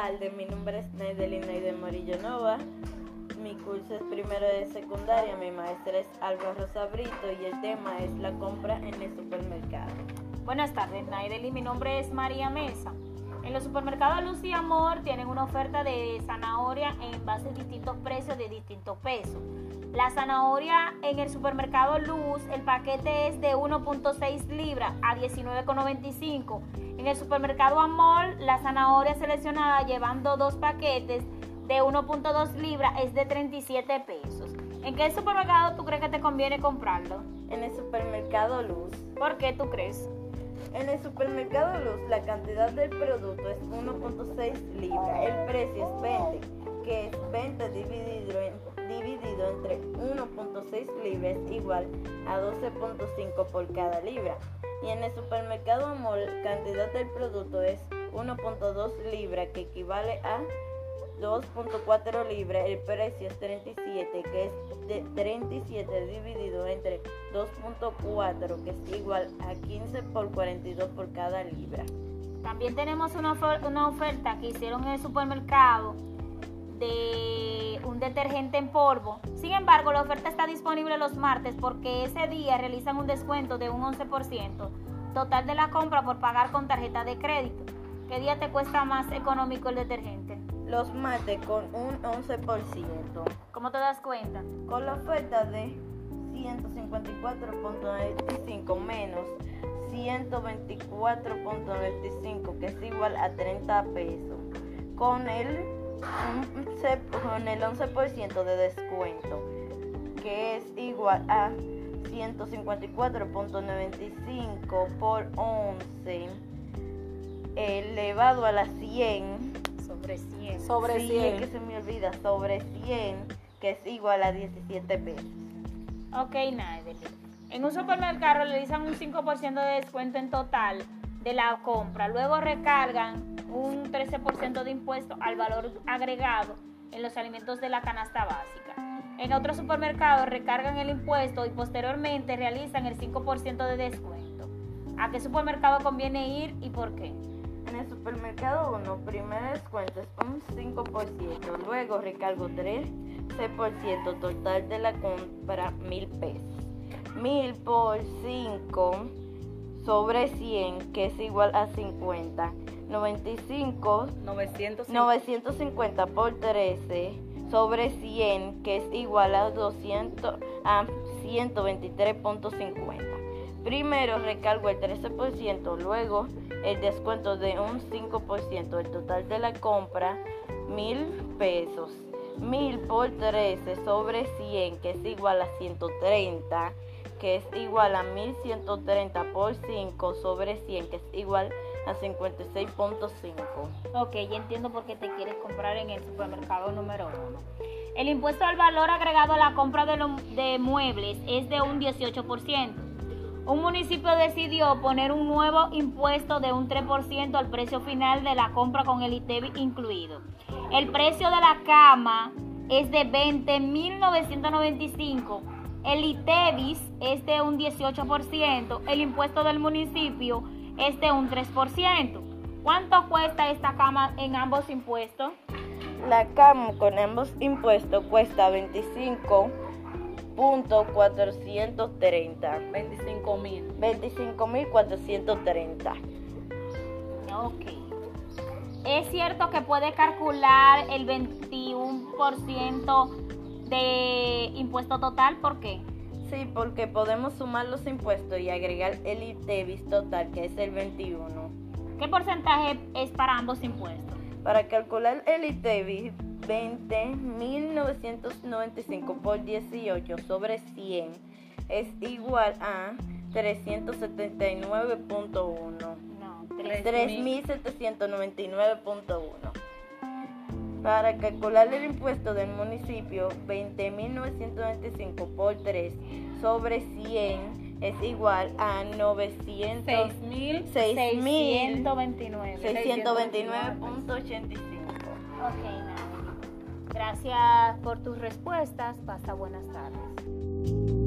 tardes, mi nombre es Naidelina de Morillo Nova. Mi curso es primero de secundaria, mi maestra es Alba Rosa Brito y el tema es la compra en el supermercado. Buenas tardes, Naideli. Mi nombre es María Mesa. En los supermercados Luz y Amor tienen una oferta de zanahoria en base de distintos precios de distintos pesos. La zanahoria en el supermercado Luz, el paquete es de 1.6 libras a 19,95. En el supermercado Amor, la zanahoria seleccionada llevando dos paquetes de 1.2 libras es de 37 pesos. ¿En qué supermercado tú crees que te conviene comprarlo? En el supermercado Luz. ¿Por qué tú crees? En el supermercado Luz la cantidad del producto es 1.6 libras, el precio es 20, que es 20 dividido, en, dividido entre 1.6 libras igual a 12.5 por cada libra. Y en el supermercado Amor la cantidad del producto es 1.2 libras, que equivale a 2.4 libras, el precio es 37, que es de 37 dividido entre 2.4, que es igual a 15 por 42 por cada libra. También tenemos una, oferta que hicieron en el supermercado de detergente en polvo. Sin embargo, la oferta está disponible los martes porque ese día realizan un descuento de un 11% total de la compra por pagar con tarjeta de crédito. ¿Qué día te cuesta más económico el detergente? los mate con un 11%. ¿Cómo te das cuenta? Con la oferta de 154.95 menos 124.95 que es igual a 30 pesos con el, con el 11% de descuento que es igual a 154.95 por 11 elevado a la 100 sobre 100. Sobre 100. que se me olvida, sobre 100, que es igual a 17 pesos. Ok, Nadia. En un supermercado realizan un 5% de descuento en total de la compra. Luego recargan un 13% de impuesto al valor agregado en los alimentos de la canasta básica. En otros supermercados recargan el impuesto y posteriormente realizan el 5% de descuento. ¿A qué supermercado conviene ir y por qué? En el supermercado 1, primer descuento es un 5%, luego recargo 13% total de la compra, mil pesos. 1000 por 5 sobre 100, que es igual a 50. 95, 950, 950 por 13 sobre 100, que es igual a 200 a 123.50. Primero recargo el 13%, luego el descuento de un 5%, el total de la compra, mil pesos. Mil por 13 sobre 100, que es igual a 130, que es igual a 1130 por 5 sobre 100, que es igual a 56.5. Ok, ya entiendo por qué te quieres comprar en el supermercado número 1. El impuesto al valor agregado a la compra de, de muebles es de un 18% un municipio decidió poner un nuevo impuesto de un 3% al precio final de la compra con el ITEVI incluido. El precio de la cama es de 20.995. El ITEVIS es de un 18%. El impuesto del municipio es de un 3%. ¿Cuánto cuesta esta cama en ambos impuestos? La cama con ambos impuestos cuesta 25 punto 430. 25 mil. 25 mil 430. Ok. Es cierto que puede calcular el 21% de impuesto total, ¿por qué? Sí, porque podemos sumar los impuestos y agregar el ITEVIS total, que es el 21. ¿Qué porcentaje es para ambos impuestos? Para calcular el ITEVIS 20.995 por 18 sobre 100 es igual a 379.1. No, 3.799.1. Para calcular el impuesto del municipio, 20.995 por 3 sobre 100 es igual a 6.629.85. Ok, Gracias por tus respuestas. Pasa buenas tardes.